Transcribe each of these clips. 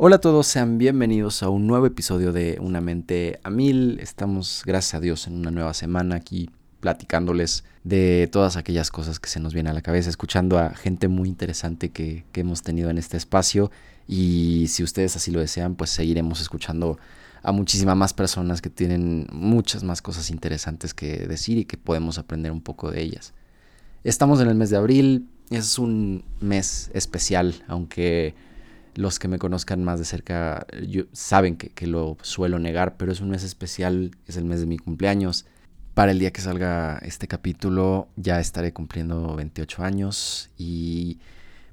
Hola a todos, sean bienvenidos a un nuevo episodio de Una mente a mil. Estamos, gracias a Dios, en una nueva semana aquí platicándoles de todas aquellas cosas que se nos vienen a la cabeza, escuchando a gente muy interesante que, que hemos tenido en este espacio y si ustedes así lo desean, pues seguiremos escuchando a muchísimas más personas que tienen muchas más cosas interesantes que decir y que podemos aprender un poco de ellas. Estamos en el mes de abril, es un mes especial, aunque los que me conozcan más de cerca saben que, lo suelo negar, pero es un mes especial, es el mes de mi cumpleaños. Para el día que salga este capítulo ya estaré cumpliendo 28 años y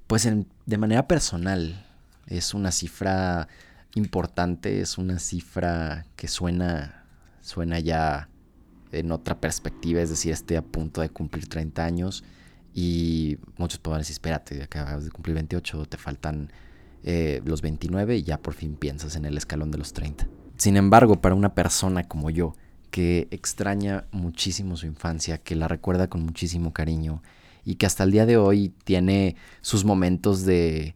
pues de manera personal es una cifra importante, es una cifra que suena, suena ya en otra perspectiva, es decir, estoy a punto de cumplir 30 años y muchos pueden decir, espérate, acabas de cumplir 28, te faltan eh, los 29 y ya por fin piensas en el escalón de los 30. Sin embargo, para una persona como yo, que extraña muchísimo su infancia, que la recuerda con muchísimo cariño y que hasta el día de hoy tiene sus momentos de,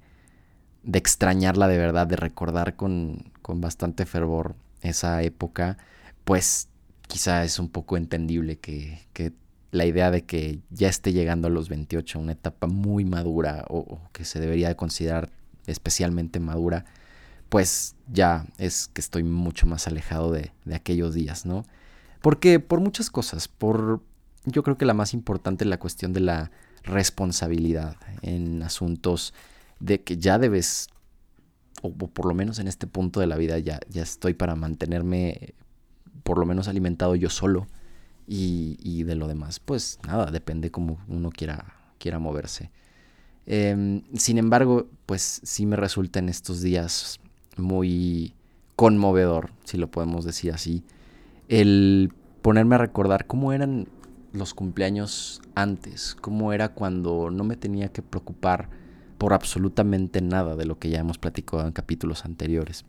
de extrañarla de verdad, de recordar con, con bastante fervor esa época, pues quizá es un poco entendible que, que, la idea de que ya esté llegando a los 28, una etapa muy madura o, o, que se debería de considerar especialmente madura, pues ya es que estoy mucho más alejado de, aquellos días, ¿no? Porque por muchas cosas, por yo creo que la más importante es la cuestión de la responsabilidad en asuntos de que ya debes, o, por lo menos en este punto de la vida ya, ya estoy para mantenerme por lo menos alimentado yo solo y, y de lo demás, pues nada, depende como uno quiera, quiera moverse. Eh, sin embargo, pues sí me resulta en estos días muy conmovedor, si lo podemos decir así, el ponerme a recordar cómo eran los cumpleaños antes, cómo era cuando no me tenía que preocupar por absolutamente nada de lo que ya hemos platicado en capítulos anteriores.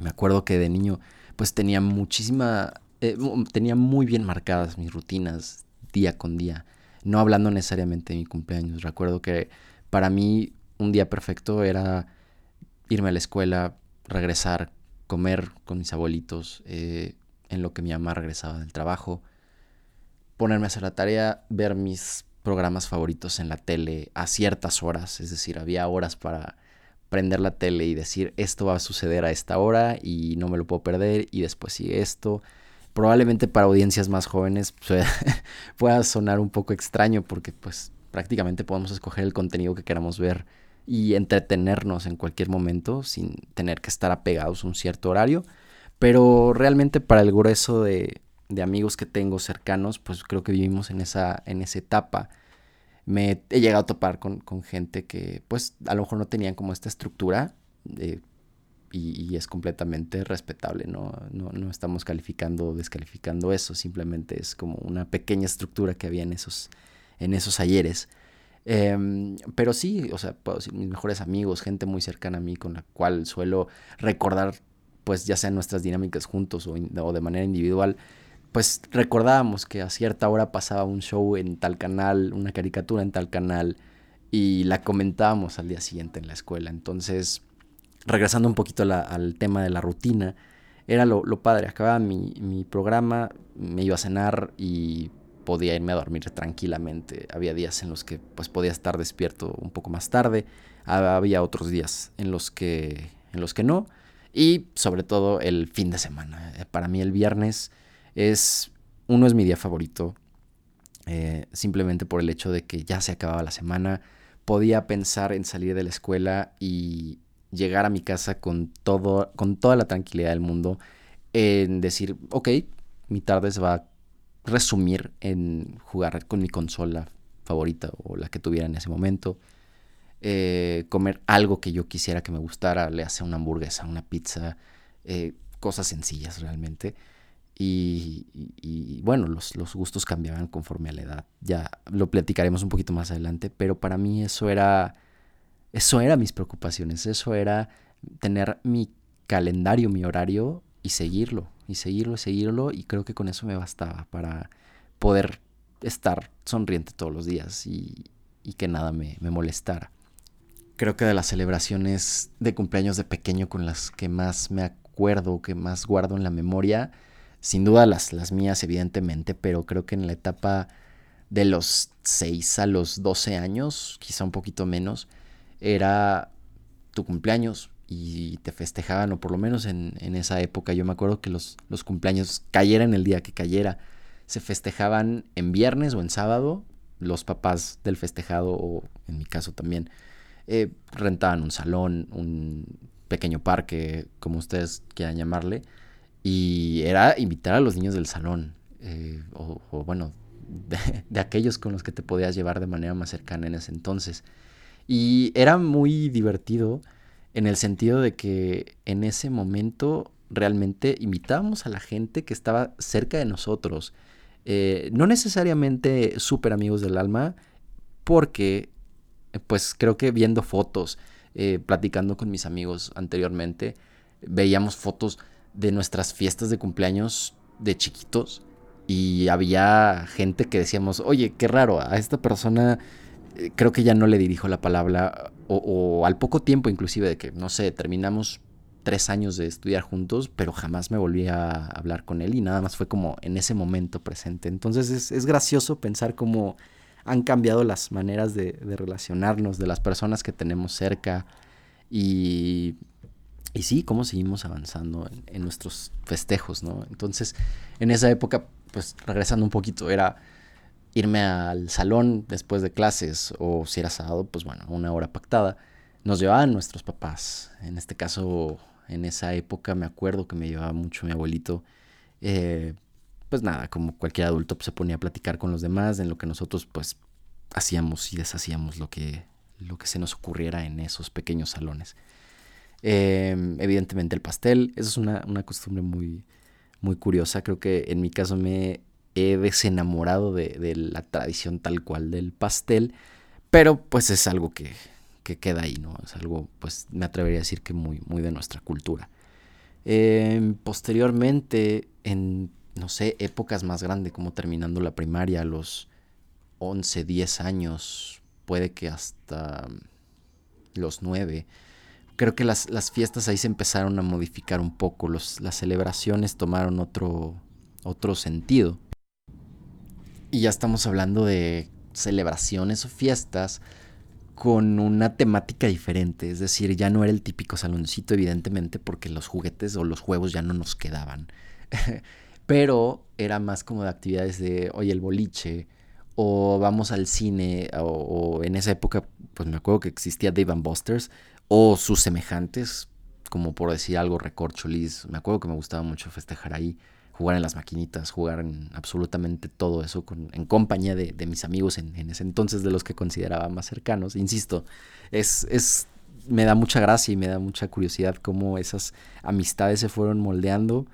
Me acuerdo que de niño pues tenía muchísima, eh, tenía muy bien marcadas mis rutinas día con día, no hablando necesariamente de mi cumpleaños. Recuerdo que para mí un día perfecto era irme a la escuela, regresar, comer con mis abuelitos, eh, en lo que mi mamá regresaba del trabajo, ponerme a hacer la tarea, ver mis programas favoritos en la tele a ciertas horas, es decir, había horas para prender la tele y decir esto va a suceder a esta hora y no me lo puedo perder y después sigue esto. Probablemente para audiencias más jóvenes pueda sonar un poco extraño porque pues prácticamente podemos escoger el contenido que queramos ver y entretenernos en cualquier momento sin tener que estar apegados a un cierto horario. Pero realmente para el grueso de, de amigos que tengo cercanos, pues creo que vivimos en esa, en esa etapa. Me he llegado a topar con, con gente que pues a lo mejor no tenían como esta estructura y, y, es completamente respetable, ¿no? ¿no? No estamos calificando o descalificando eso, simplemente es como una pequeña estructura que había en esos, en esos ayeres. Eh, pero sí, o sea, puedo decir, mis mejores amigos, gente muy cercana a mí con la cual suelo recordar, pues ya sean nuestras dinámicas juntos o, de manera individual, pues recordábamos que a cierta hora pasaba un show en tal canal, una caricatura en tal canal, y la comentábamos al día siguiente en la escuela. Entonces, regresando un poquito al tema de la rutina, era lo, lo padre. Acababa mi, mi, programa, me iba a cenar y podía irme a dormir tranquilamente. Había días en los que pues podía estar despierto un poco más tarde, había otros días en los que, en los que no, y sobre todo el fin de semana. Para mí el viernes es, uno es mi día favorito, eh, simplemente por el hecho de que ya se acababa la semana, podía pensar en salir de la escuela y llegar a mi casa con, todo, con toda la tranquilidad del mundo, en decir, ok, mi tarde se va resumir en jugar con mi consola favorita o la que tuviera en ese momento, eh, comer algo que yo quisiera que me gustara, le hace una hamburguesa, una pizza, eh, cosas sencillas realmente. Y, bueno, los, los, gustos cambiaban conforme a la edad. Ya lo platicaremos un poquito más adelante, pero para mí eso era, eso era mis preocupaciones, eso era tener mi calendario, mi horario y seguirlo, y seguirlo, seguirlo, y creo que con eso me bastaba para poder estar sonriente todos los días y, y que nada me, me molestara. creo que de las celebraciones de cumpleaños de pequeño con las que más me acuerdo, que más guardo en la memoria, sin duda las, las mías evidentemente, pero creo que en la etapa de los 6 a los 12 años, quizá un poquito menos, era tu cumpleaños y te festejaban, o por lo menos en, esa época, yo me acuerdo que los, los cumpleaños, cayera en el día que cayera, se festejaban en viernes o en sábado, los papás del festejado, o en mi caso también, eh, rentaban un salón, un pequeño parque, como ustedes quieran llamarle, y era invitar a los niños del salón, eh, o, bueno, de, aquellos con los que te podías llevar de manera más cercana en ese entonces. Y era muy divertido en el sentido de que en ese momento realmente invitábamos a la gente que estaba cerca de nosotros. Eh, no necesariamente súper amigos del alma, porque pues creo que viendo fotos, eh, platicando con mis amigos anteriormente, veíamos fotos de nuestras fiestas de cumpleaños de chiquitos y había gente que decíamos, oye, qué raro, a esta persona eh, creo que ya no le dirijo la palabra o, o, al poco tiempo inclusive de que, no sé, terminamos tres años de estudiar juntos, pero jamás me volví a hablar con él y nada más fue como en ese momento presente. Entonces es, es gracioso pensar cómo han cambiado las maneras de, relacionarnos, de las personas que tenemos cerca y, y sí, cómo seguimos avanzando en, nuestros festejos, ¿no? Entonces, en esa época, pues regresando un poquito, era irme al salón después de clases o si era sábado, pues bueno, una hora pactada. Nos llevaban nuestros papás. En este caso, en esa época me acuerdo que me llevaba mucho mi abuelito. Eh, pues nada, como cualquier adulto pues, se ponía a platicar con los demás en lo que nosotros pues hacíamos y deshacíamos lo que, lo que se nos ocurriera en esos pequeños salones. Em, evidentemente el pastel, eso es una, costumbre muy, muy curiosa. Creo que en mi caso me he desenamorado de, la tradición tal cual del pastel, pero pues es algo que, que, queda ahí, ¿no? Es algo, pues me atrevería a decir que muy, de nuestra cultura. Em, posteriormente, en no sé, épocas más grandes, como terminando la primaria a los 11, 10 años, puede que hasta los 9. Creo que las, fiestas ahí se empezaron a modificar un poco, las celebraciones tomaron otro sentido. Y ya estamos hablando de celebraciones o fiestas con una temática diferente, es decir, ya no era el típico saloncito, evidentemente, porque los juguetes o los juegos ya no nos quedaban. pero era más como de actividades de, oye, el boliche, o vamos al cine, o, en esa época, pues me acuerdo que existía Dave Busters, o sus semejantes, como por decir algo, recorcholis, me acuerdo que me gustaba mucho festejar ahí, jugar en las maquinitas, jugar en absolutamente todo eso con, en compañía de, mis amigos en, en, ese entonces, de los que consideraba más cercanos. Insisto, es, es, me da mucha gracia y me da mucha curiosidad cómo esas amistades se fueron moldeando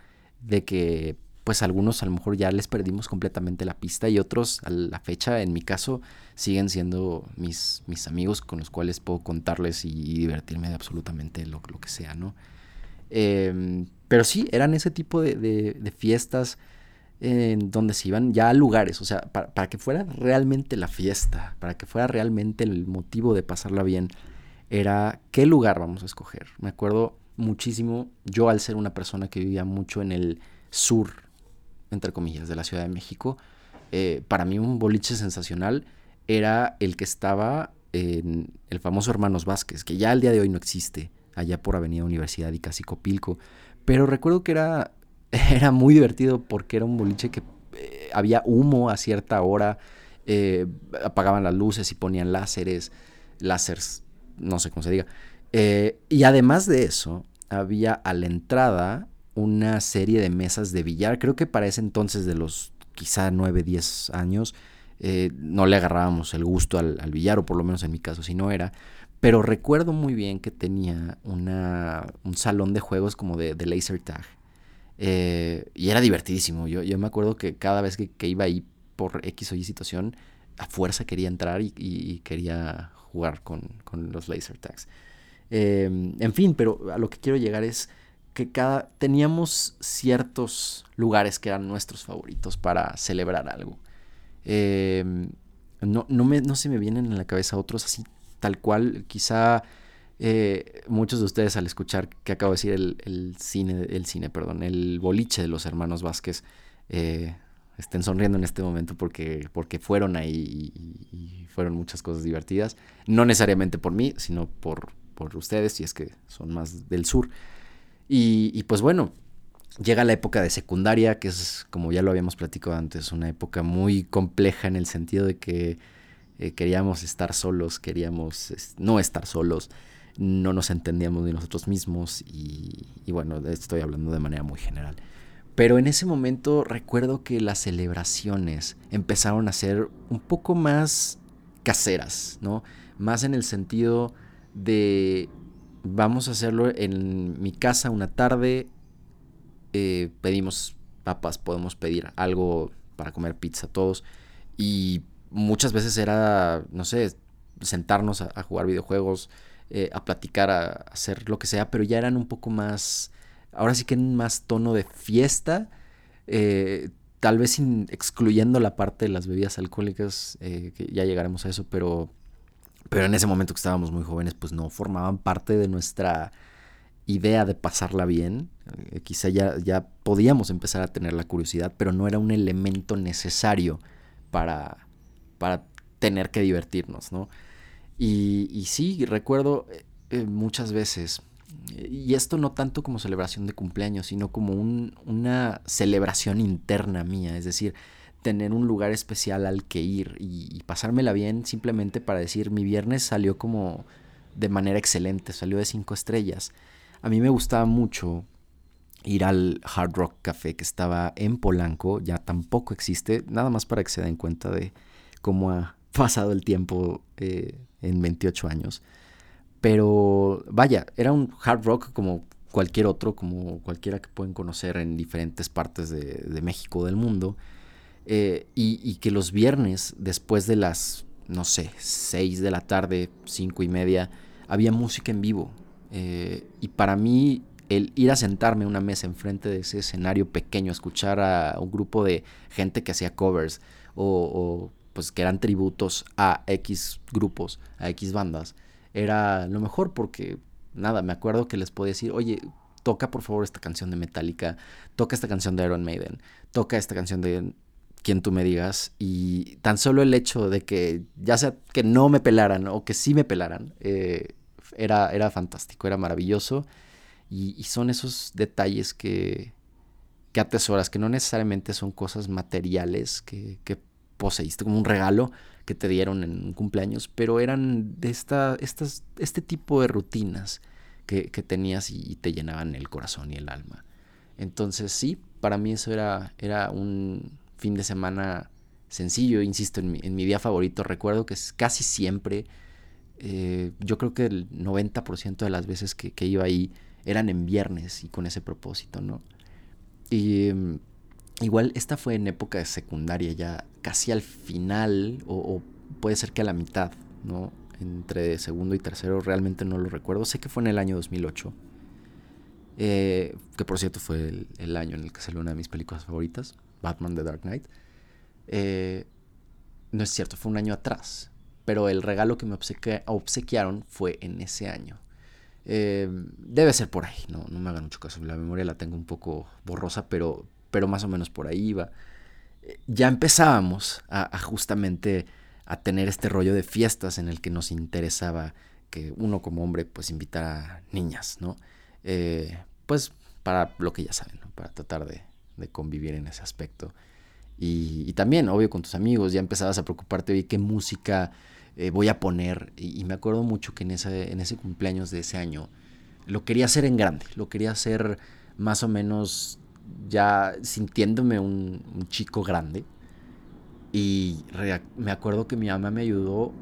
de que pues algunos a lo mejor ya les perdimos completamente la pista y otros a la fecha, en mi caso, siguen siendo mis, mis amigos con los cuales puedo contarles y, divertirme de absolutamente lo, lo, que sea, ¿no? Em, pero sí, eran ese tipo de, de, fiestas en donde se iban ya a lugares, o sea, para, que fuera realmente la fiesta, para que fuera realmente el motivo de pasarla bien, era qué lugar vamos a escoger. Me acuerdo muchísimo, yo al ser una persona que vivía mucho en el sur entre comillas, de la Ciudad de México, eh, para mí un boliche sensacional era el que estaba en el famoso Hermanos Vázquez, que ya al día de hoy no existe, allá por Avenida Universidad y casi Copilco. Pero recuerdo que era, era muy divertido porque era un boliche que eh, había humo a cierta hora, eh, apagaban las luces y ponían láseres, láseres, no sé cómo se diga. y además de eso, había a la entrada una serie de mesas de billar. Creo que para ese entonces de los quizá 9, 10 años eh, no le agarrábamos el gusto al, billar, o por lo menos en mi caso si no era. Pero recuerdo muy bien que tenía una, un salón de juegos como de, de laser tag. Eh, y era divertidísimo. Yo, yo me acuerdo que cada vez que, iba ahí por X o Y situación, a fuerza quería entrar y, quería jugar con, los laser tags. Eh, en fin, pero a lo que quiero llegar es que cada teníamos ciertos lugares que eran nuestros favoritos para celebrar algo. Em, no, no, me, no se me vienen en la cabeza otros así tal cual, quizá eh, muchos de ustedes al escuchar que acabo de decir el, cine, el cine, perdón, el boliche de los hermanos Vázquez, eh, estén sonriendo en este momento porque, porque fueron ahí y, fueron muchas cosas divertidas. No necesariamente por mí, sino por, por ustedes, si es que son más del sur. Y, pues bueno, llega la época de secundaria, que es, como ya lo habíamos platicado antes, una época muy compleja en el sentido de que eh, queríamos estar solos, queríamos no estar solos, no nos entendíamos de nosotros mismos y, y bueno, estoy hablando de manera muy general. Pero en ese momento recuerdo que las celebraciones empezaron a ser un poco más caseras, ¿no? Más en el sentido de vamos a hacerlo en mi casa una tarde, eh, pedimos papas, podemos pedir algo para comer pizza todos y muchas veces era, no sé, sentarnos a, jugar videojuegos, eh, a platicar, a hacer lo que sea, pero ya eran un poco más ahora sí que en más tono de fiesta, eh, tal vez excluyendo la parte de las bebidas alcohólicas, eh, que ya llegaremos a eso, pero, pero en ese momento que estábamos muy jóvenes, pues no formaban parte de nuestra idea de pasarla bien. Quizá ya, ya podíamos empezar a tener la curiosidad, pero no era un elemento necesario para, para tener que divertirnos, ¿no? Y, sí, recuerdo muchas veces y esto no tanto como celebración de cumpleaños, sino como una celebración interna mía, es decir, tener un lugar especial al que ir y, pasármela bien simplemente para decir mi viernes salió como de manera excelente, salió de cinco estrellas. A mí me gustaba mucho ir al Hard Rock Café que estaba en Polanco, ya tampoco existe, nada más para que se den cuenta de cómo ha pasado el tiempo eh, en 28 años. Pero vaya, era un hard rock como cualquier otro, como cualquiera que pueden conocer en diferentes partes de, México, del mundo. Eh, y, que los viernes, después de las, no sé, 6 de la tarde, cinco y media, había música en vivo. Eh, y para mí, el ir a sentarme a una mesa enfrente de ese escenario pequeño, escuchar a un grupo de gente que hacía covers o pues que eran tributos a X grupos, a X bandas, era lo mejor porque, nada, me acuerdo que les podía decir, oye, toca por favor esta canción de Metallica, toca esta canción de Iron Maiden, toca esta canción de quien tú me digas y tan solo el hecho de que ya sea que no me pelaran o que sí me pelaran, eh, era, era fantástico, era maravilloso y, son esos detalles que, que atesoras, que no necesariamente son cosas materiales que, que poseíste como un regalo, que te dieron en un cumpleaños, pero eran de esta, estas, este tipo de rutinas que, tenías y te llenaban el corazón y el alma. Entonces sí, para mí eso era, era un fin de semana sencillo, insisto, en mi, en mi día favorito. Recuerdo que casi siempre, eh, yo creo que el 90% de las veces que, iba ahí eran en viernes y con ese propósito, ¿no? Y mm, igual esta fue en época de secundaria ya casi al final, o, puede ser que a la mitad, ¿no? Entre segundo y tercero, realmente no lo recuerdo. Sé que fue en el año 2008. Eh, que por cierto fue el, año en el que salió una de mis películas favoritas, Batman The Dark Knight. Eh, no es cierto, fue un año atrás. Pero el regalo que me obsequiaron fue en ese año. Eh, debe ser por ahí, no, no me hagan mucho caso. La memoria la tengo un poco borrosa, pero, pero más o menos por ahí iba ya empezábamos a, justamente a tener este rollo de fiestas en el que nos interesaba que uno como hombre pues invitara niñas, ¿no? Eh, pues para lo que ya saben, ¿no? Para tratar de, convivir en ese aspecto. Y, también, obvio, con tus amigos, ya empezabas a preocuparte de qué música eh, voy a poner. Y, me acuerdo mucho que en ese, en ese cumpleaños de ese año lo quería hacer en grande, lo quería hacer más o menos ya sintiéndome un, chico grande. Y me acuerdo que mi mamá me ayudó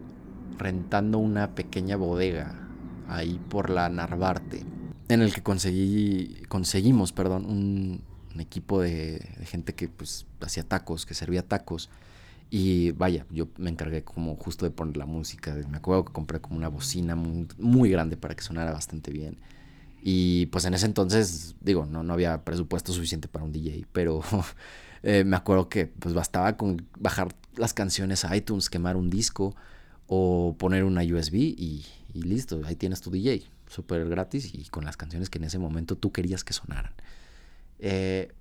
rentando una pequeña bodega ahí por la Narvarte, en el que conseguí, conseguimos, perdón, un, equipo de, gente que pues hacía tacos, que servía tacos. Y vaya, yo me encargué como justo de poner la música. Me acuerdo que compré como una bocina muy grande para que sonara bastante bien. Y pues en ese entonces, digo, no, no había presupuesto suficiente para un DJ, pero eh, me acuerdo que pues bastaba con bajar las canciones a iTunes, quemar un disco o poner una USB y, listo, ahí tienes tu DJ, súper gratis y con las canciones que en ese momento tú querías que sonaran. Eh,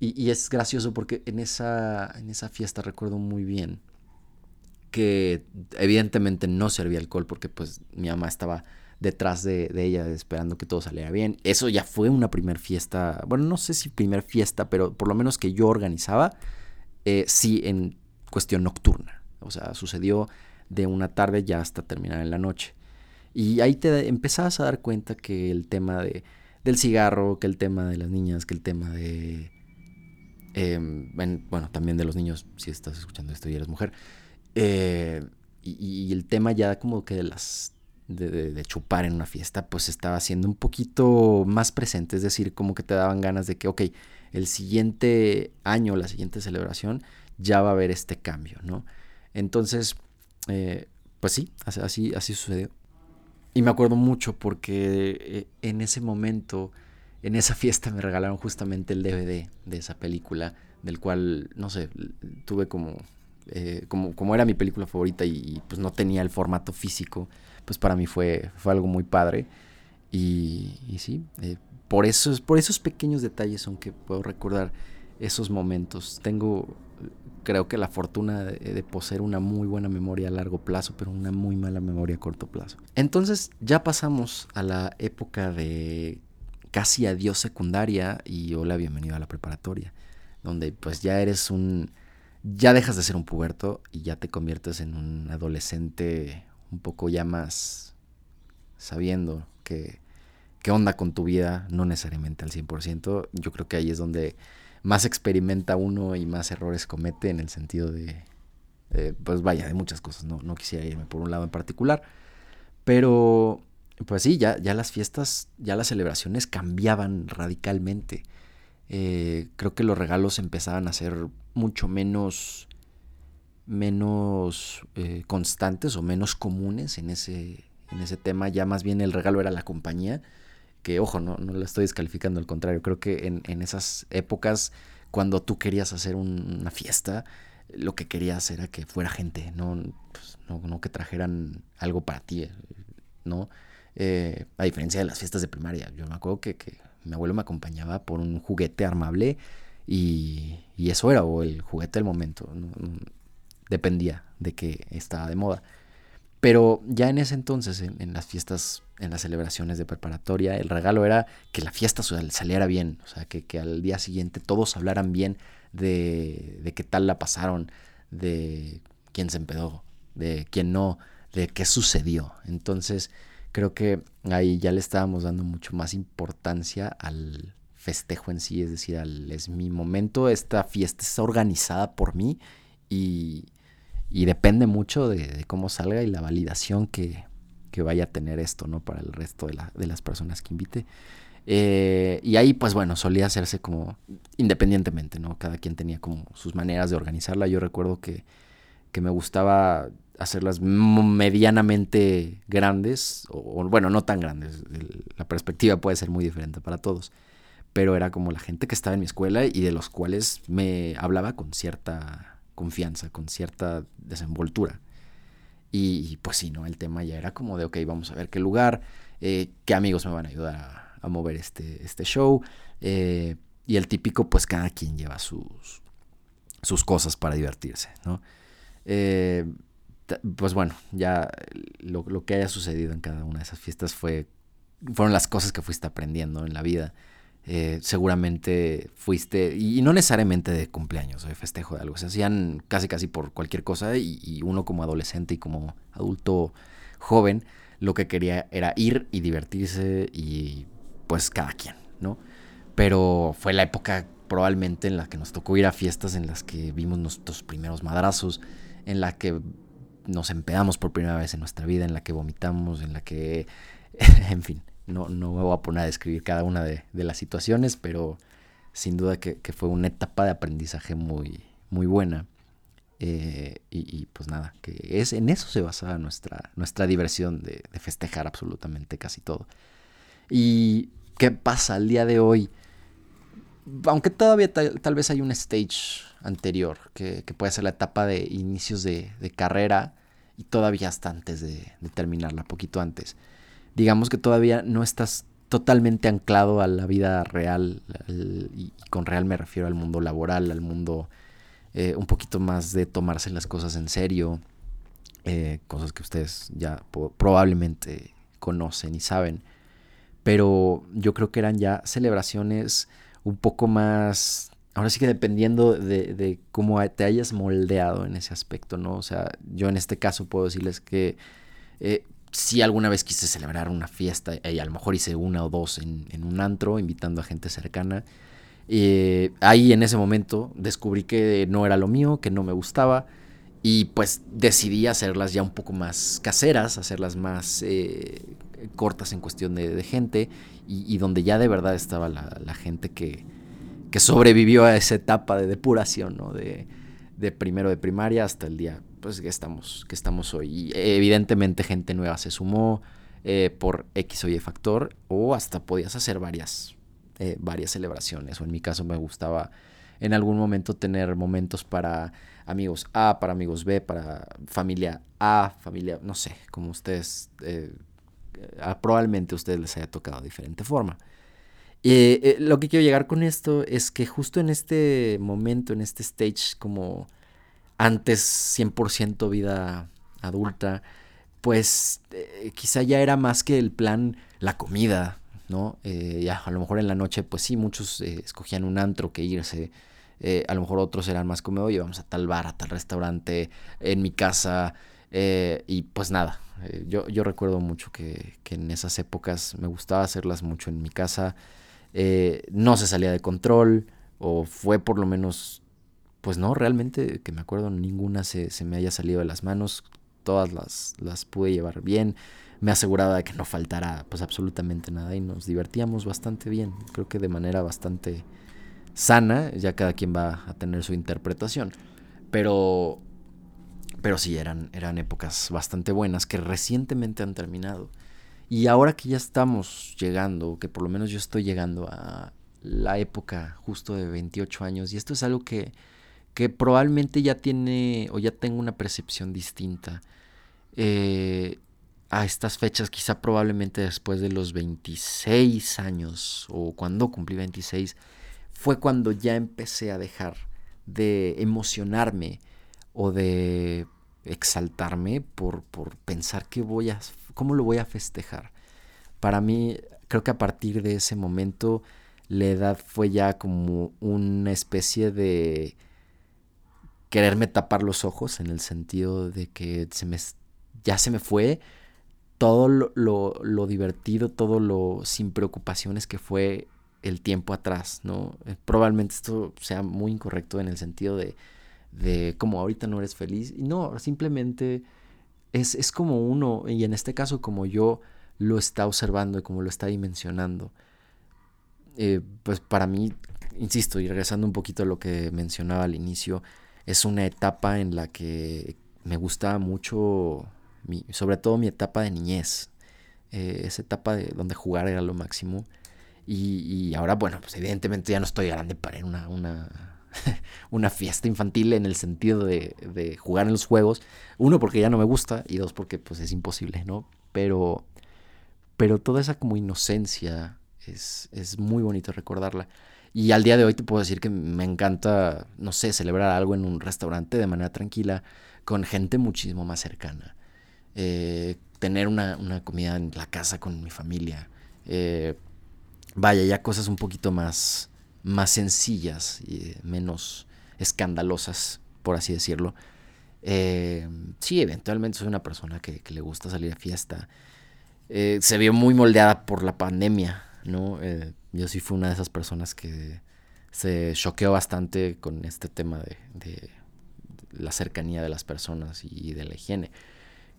y, es gracioso porque en esa, en esa fiesta recuerdo muy bien que evidentemente no servía alcohol porque pues mi mamá estaba detrás de, ella esperando que todo saliera bien. Eso ya fue una primer fiesta, bueno, no sé si primer fiesta, pero por lo menos que yo organizaba, eh, sí en cuestión nocturna. O sea, sucedió de una tarde ya hasta terminar en la noche. Y ahí te empezabas a dar cuenta que el tema de, del cigarro, que el tema de las niñas, que el tema de... Em, bueno, también de los niños, si estás escuchando esto y eres mujer. Eh, y, el tema ya como que de las... De, chupar en una fiesta, pues estaba siendo un poquito más presente. Es decir, como que te daban ganas de que, ok, el siguiente año, la siguiente celebración, ya va a haber este cambio, ¿no? Entonces, eh, pues sí, así, así sucedió. Y me acuerdo mucho porque eh, en ese momento, en esa fiesta me regalaron justamente el DVD de esa película, del cual, no sé, tuve como, eh, como, como era mi película favorita y, pues no tenía el formato físico, pues para mí fue, fue algo muy padre. Y, sí, por, esos, por esos pequeños detalles son que puedo recordar esos momentos. Tengo creo que la fortuna de, poseer una muy buena memoria a largo plazo, pero una muy mala memoria a corto plazo. Entonces ya pasamos a la época de casi adiós secundaria y hola, bienvenido a la preparatoria, donde pues ya eres un, ya dejas de ser un puberto y ya te conviertes en un adolescente un poco ya más sabiendo que qué onda con tu vida, no necesariamente al 100%. Yo creo que ahí es donde más experimenta uno y más errores comete en el sentido de, pues vaya, de muchas cosas, no, no quisiera irme por un lado en particular, pero pues sí, ya, ya las fiestas, ya las celebraciones cambiaban radicalmente. Eh, creo que los regalos empezaban a ser mucho menos, menos eh, constantes o menos comunes en ese, en ese tema. Ya más bien el regalo era la compañía que ojo, no, no la estoy descalificando, al contrario, creo que en, esas épocas, cuando tú querías hacer una fiesta, lo que querías era que fuera gente, no, pues, no, que trajeran algo para ti, ¿no? Eh, a diferencia de las fiestas de primaria, yo me acuerdo que, mi abuelo me acompañaba por un juguete armable y, eso era, o el juguete del momento, dependía de que estaba de moda. Pero ya en ese entonces, en, las fiestas, en las celebraciones de preparatoria, el regalo era que la fiesta saliera bien, o sea, que, al día siguiente todos hablaran bien de, de qué tal la pasaron, de quién se empedó, de quién no, de qué sucedió. Entonces, creo que ahí ya le estábamos dando mucho más importancia al festejo en sí, es decir, al, es mi momento, esta fiesta está organizada por mí y, y depende mucho de, cómo salga y la validación que, vaya a tener esto, ¿no? Para el resto de, las personas que invite. Eh, y ahí, pues bueno, solía hacerse como independientemente, ¿no? Cada quien tenía como sus maneras de organizarla. Yo recuerdo que, me gustaba hacerlas medianamente grandes, o, bueno, no tan grandes. La perspectiva puede ser muy diferente para todos. Pero era como la gente que estaba en mi escuela y de los cuales me hablaba con cierta confianza, con cierta desenvoltura. Y, pues sí, ¿no? El tema ya era como de, ok, vamos a ver qué lugar, eh, qué amigos me van a ayudar a, mover este, este show. Eh, y el típico, pues cada quien lleva sus, sus cosas para divertirse, ¿no? Eh, pues bueno, ya lo, lo, que haya sucedido en cada una de esas fiestas fue, fueron las cosas que fuiste aprendiendo en la vida. Eh, seguramente fuiste, y, no necesariamente de cumpleaños o de festejo de algo, se hacían casi casi por cualquier cosa y, uno como adolescente y como adulto joven lo que quería era ir y divertirse y pues cada quien, ¿no? Pero fue la época probablemente en la que nos tocó ir a fiestas en las que vimos nuestros primeros madrazos, en la que nos empedamos por primera vez en nuestra vida, en la que vomitamos, en la que, en fin, no, no me voy a poner a describir cada una de, las situaciones, pero sin duda que, fue una etapa de aprendizaje muy, muy buena. Eh, y, pues nada, que es en eso se basaba nuestra, nuestra diversión de, festejar absolutamente casi todo. ¿Y qué pasa al día de hoy? Aunque todavía tal, vez hay un stage anterior, que, puede ser la etapa de inicios de, de carrera, y todavía hasta antes de, terminarla, poquito antes. Digamos que todavía no estás totalmente anclado a la vida real, y, con real me refiero al mundo laboral, al mundo eh, un poquito más de tomarse las cosas en serio, eh, cosas que ustedes ya probablemente conocen y saben, pero yo creo que eran ya celebraciones un poco más ahora sí que dependiendo de, cómo te hayas moldeado en ese aspecto, ¿no? O sea, yo en este caso puedo decirles que eh, si alguna vez quise celebrar una fiesta, y a lo mejor hice una o dos en, un antro, invitando a gente cercana. Eh, ahí en ese momento descubrí que no era lo mío, que no me gustaba. Y pues decidí hacerlas ya un poco más caseras, hacerlas más eh, cortas en cuestión de, gente. Y, donde ya de verdad estaba la gente que, que sobrevivió a esa etapa de depuración, ¿no? De, primero de primaria hasta el día pues, que, estamos, que estamos hoy. Y evidentemente gente nueva se sumó eh, por X o Y factor o hasta podías hacer varias, eh, varias celebraciones. O en mi caso me gustaba en algún momento tener momentos para amigos A, para amigos B, para familia A, familia, no sé, como ustedes, eh, probablemente a ustedes les haya tocado de diferente forma. Eh, eh, lo que quiero llegar con esto es que justo en este momento, en este stage como antes 100% vida adulta, pues eh, quizá ya era más que el plan la comida, ¿no? ya a lo mejor en la noche, pues sí, muchos escogían un antro que irse. a lo mejor otros eran más como, oye, vamos a tal bar, a tal restaurante, en mi casa. y pues nada, yo, yo recuerdo mucho que, que en esas épocas me gustaba hacerlas mucho en mi casa. Eh, no se salía de control o fue por lo menos, pues no, realmente que me acuerdo ninguna se, me haya salido de las manos, todas las, las pude llevar bien, me aseguraba de que no faltara pues absolutamente nada y nos divertíamos bastante bien, creo que de manera bastante sana, ya cada quien va a tener su interpretación, pero pero sí, eran, eran épocas bastante buenas que recientemente han terminado. Y ahora que ya estamos llegando, que por lo menos yo estoy llegando a la época justo de 28 años, y esto es algo que, que probablemente ya tiene o ya tengo una percepción distinta eh, a estas fechas, quizá probablemente después de los 26 años o cuando cumplí 26, fue cuando ya empecé a dejar de emocionarme o de exaltarme por, por pensar que voy a ¿Cómo lo voy a festejar? Para mí, creo que a partir de ese momento, la edad fue ya como una especie de quererme tapar los ojos en el sentido de que se me, ya se me fue todo lo, lo, divertido, todo lo sin preocupaciones que fue el tiempo atrás, ¿no? Eh, probablemente esto sea muy incorrecto en el sentido de, de como ahorita no eres feliz. No, simplemente es, como uno, y en este caso como yo lo está observando y como lo está dimensionando. Eh, pues para mí, insisto, y regresando un poquito a lo que mencionaba al inicio, es una etapa en la que me gustaba mucho, sobre todo mi etapa de niñez, eh, esa etapa de donde jugar era lo máximo. Y, ahora, bueno, pues evidentemente ya no estoy grande para ir una, una una fiesta infantil en el sentido de, jugar en los juegos. Uno, porque ya no me gusta, y dos, porque pues es imposible, ¿no? Pero, pero toda esa como inocencia es, es muy bonito recordarla. Y al día de hoy te puedo decir que me encanta, no sé, celebrar algo en un restaurante de manera tranquila, con gente muchísimo más cercana. Eh, tener una, comida en la casa con mi familia. Eh, vaya, ya cosas un poquito más, más sencillas y menos escandalosas, por así decirlo. Eh, sí, eventualmente soy una persona que, le gusta salir a fiesta. Eh, se vio muy moldeada por la pandemia, ¿no? Eh, yo sí fui una de esas personas que se choqueó bastante con este tema de, de, la cercanía de las personas y de la higiene.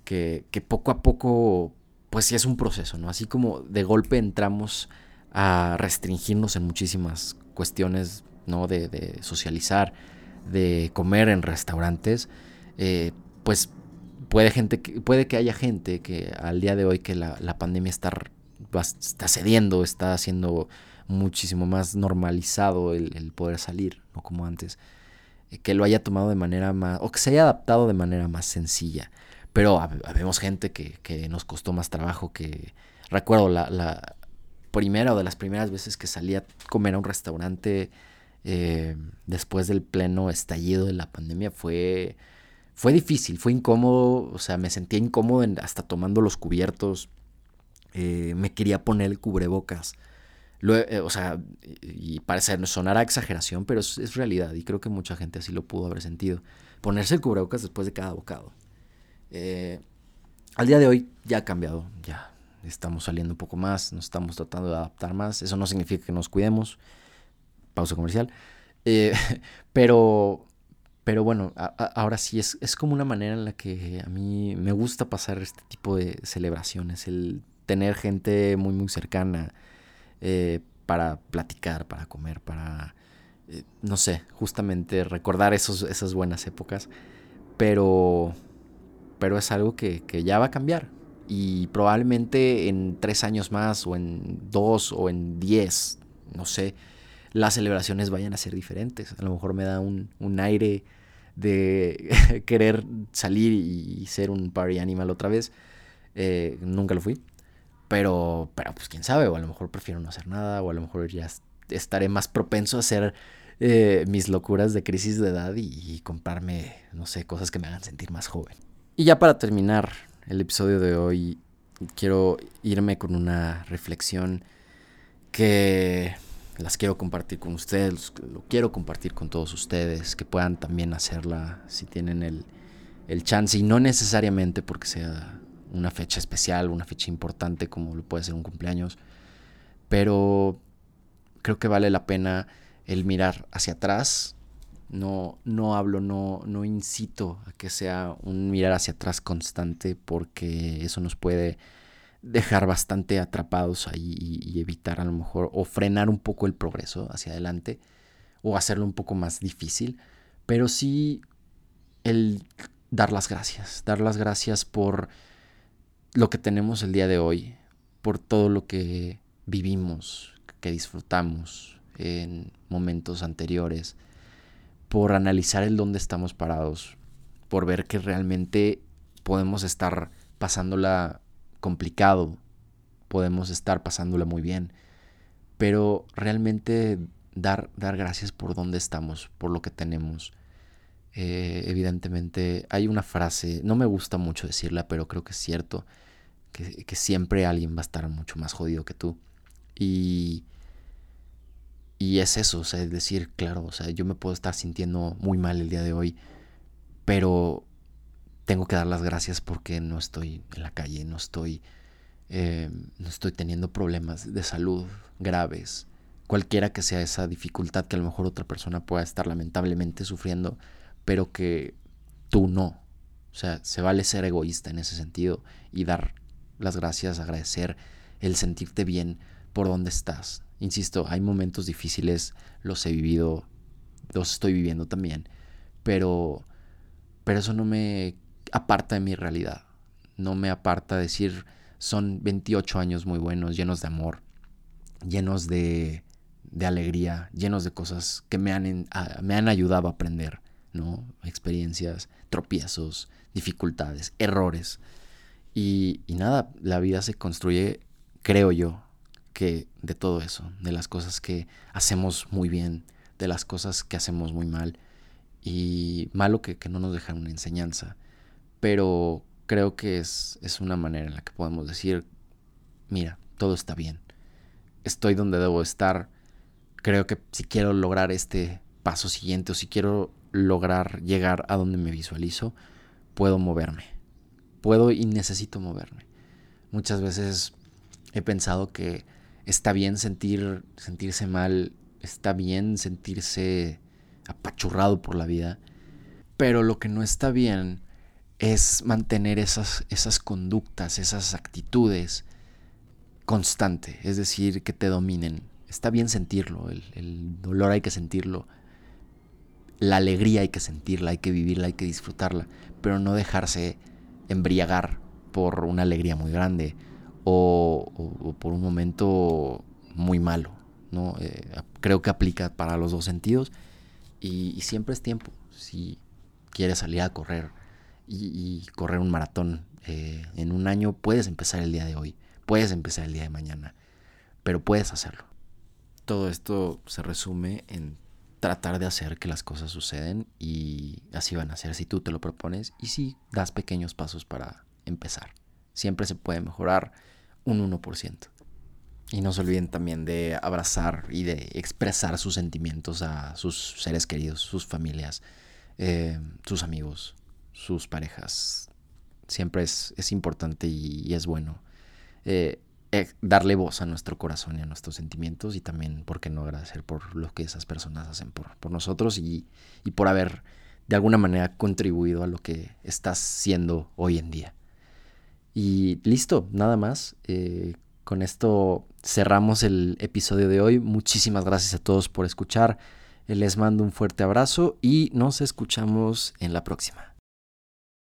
Que, que poco a poco, pues sí es un proceso, ¿no? Así como de golpe entramos a restringirnos en muchísimas cuestiones ¿no? de, socializar, de comer en restaurantes, eh, pues puede, gente que, puede que haya gente que al día de hoy que la, pandemia está, está cediendo, está haciendo muchísimo más normalizado el, poder salir, no como antes, eh, que lo haya tomado de manera más, o que se haya adaptado de manera más sencilla. pero habemos gente que, nos costó más trabajo que... Recuerdo la, primera o de las primeras veces que salí a comer a un restaurante eh, después del pleno estallido de la pandemia fue, fue difícil, fue incómodo, o sea, me sentía incómodo hasta tomando los cubiertos, eh, me quería poner el cubrebocas. Eh, o sea, y parece sonar a exageración, pero es, realidad y creo que mucha gente así lo pudo haber sentido. Ponerse el cubrebocas después de cada bocado. Eh, al día de hoy ya ha cambiado, ya estamos saliendo un poco más, nos estamos tratando de adaptar más. Eso no significa que nos cuidemos. Pausa comercial. Eh, pero, pero bueno, ahora sí es, es como una manera en la que a mí me gusta pasar este tipo de celebraciones, el tener gente muy, muy cercana eh, para platicar, para comer, para, eh, no sé, justamente recordar esos, esas buenas épocas. Pero, pero es algo que, ya va a cambiar. Y probablemente en tres años más, o en dos, o en diez, no sé, las celebraciones vayan a ser diferentes. A lo mejor me da un, aire de querer salir y ser un party animal otra vez. Eh, nunca lo fui. Pero, pero pues quién sabe, o a lo mejor prefiero no hacer nada, o a lo mejor ya estaré más propenso a hacer eh, mis locuras de crisis de edad y, comprarme, no sé, cosas que me hagan sentir más joven. Y ya para terminar el episodio de hoy, quiero irme con una reflexión que las quiero compartir con ustedes, lo quiero compartir con todos ustedes, que puedan también hacerla si tienen el, el chance y no necesariamente porque sea una fecha especial, una fecha importante como lo puede ser un cumpleaños, pero creo que vale la pena el mirar hacia atrás. No, no hablo, no, no incito a que sea un mirar hacia atrás constante porque eso nos puede dejar bastante atrapados ahí y, evitar a lo mejor o frenar un poco el progreso hacia adelante o hacerlo un poco más difícil, pero sí el dar las gracias, dar las gracias por lo que tenemos el día de hoy, por todo lo que vivimos, que disfrutamos en momentos anteriores, por analizar el dónde estamos parados, por ver que realmente podemos estar pasándola complicado, podemos estar pasándola muy bien, pero realmente dar, dar gracias por dónde estamos, por lo que tenemos. Eh, evidentemente hay una frase, no me gusta mucho decirla, pero creo que es cierto, que, siempre alguien va a estar mucho más jodido que tú. Y, y es eso, o sea, es decir, claro, o sea, yo me puedo estar sintiendo muy mal el día de hoy, pero tengo que dar las gracias porque no estoy en la calle, no estoy, eh, no estoy teniendo problemas de salud graves, cualquiera que sea esa dificultad que a lo mejor otra persona pueda estar lamentablemente sufriendo, pero que tú no. O sea, se vale ser egoísta en ese sentido y dar las gracias, agradecer el sentirte bien por donde estás. Insisto, hay momentos difíciles, los he vivido, los estoy viviendo también, pero, pero eso no me aparta de mi realidad, no me aparta de decir, son 28 años muy buenos, llenos de amor, llenos de, de alegría, llenos de cosas que me han, me han ayudado a aprender, ¿no? Experiencias, tropiezos, dificultades, errores. Y, nada, la vida se construye, creo yo, que de todo eso, de las cosas que hacemos muy bien, de las cosas que hacemos muy mal. Y malo que, no nos dejan una enseñanza. Pero creo que es, es una manera en la que podemos decir, mira, todo está bien. Estoy donde debo estar. Creo que si quiero lograr este paso siguiente o si quiero lograr llegar a donde me visualizo, puedo moverme. Puedo y necesito moverme. Muchas veces he pensado que está bien sentir, sentirse mal, está bien sentirse apachurrado por la vida, pero lo que no está bien es mantener esas, esas conductas, esas actitudes constante, es decir, que te dominen. Está bien sentirlo, el, el dolor hay que sentirlo, la alegría hay que sentirla, hay que vivirla, hay que disfrutarla, pero no dejarse embriagar por una alegría muy grande o, por un momento muy malo. ¿no? Eh, creo que aplica para los dos sentidos y, siempre es tiempo. Si quieres salir a correr y, correr un maratón eh, en un año, puedes empezar el día de hoy, puedes empezar el día de mañana, pero puedes hacerlo. Todo esto se resume en tratar de hacer que las cosas suceden y así van a ser si tú te lo propones y si das pequeños pasos para empezar. Siempre se puede mejorar un 1%. Y no se olviden también de abrazar y de expresar sus sentimientos a sus seres queridos, sus familias, eh, sus amigos, sus parejas. Siempre es, importante y, es bueno eh, darle voz a nuestro corazón y a nuestros sentimientos y también, ¿por qué no agradecer por lo que esas personas hacen por, nosotros y, por haber de alguna manera contribuido a lo que estás siendo hoy en día? Y listo, nada más. con esto cerramos el episodio de hoy. Muchísimas gracias a todos por escuchar. Les mando un fuerte abrazo y nos escuchamos en la próxima.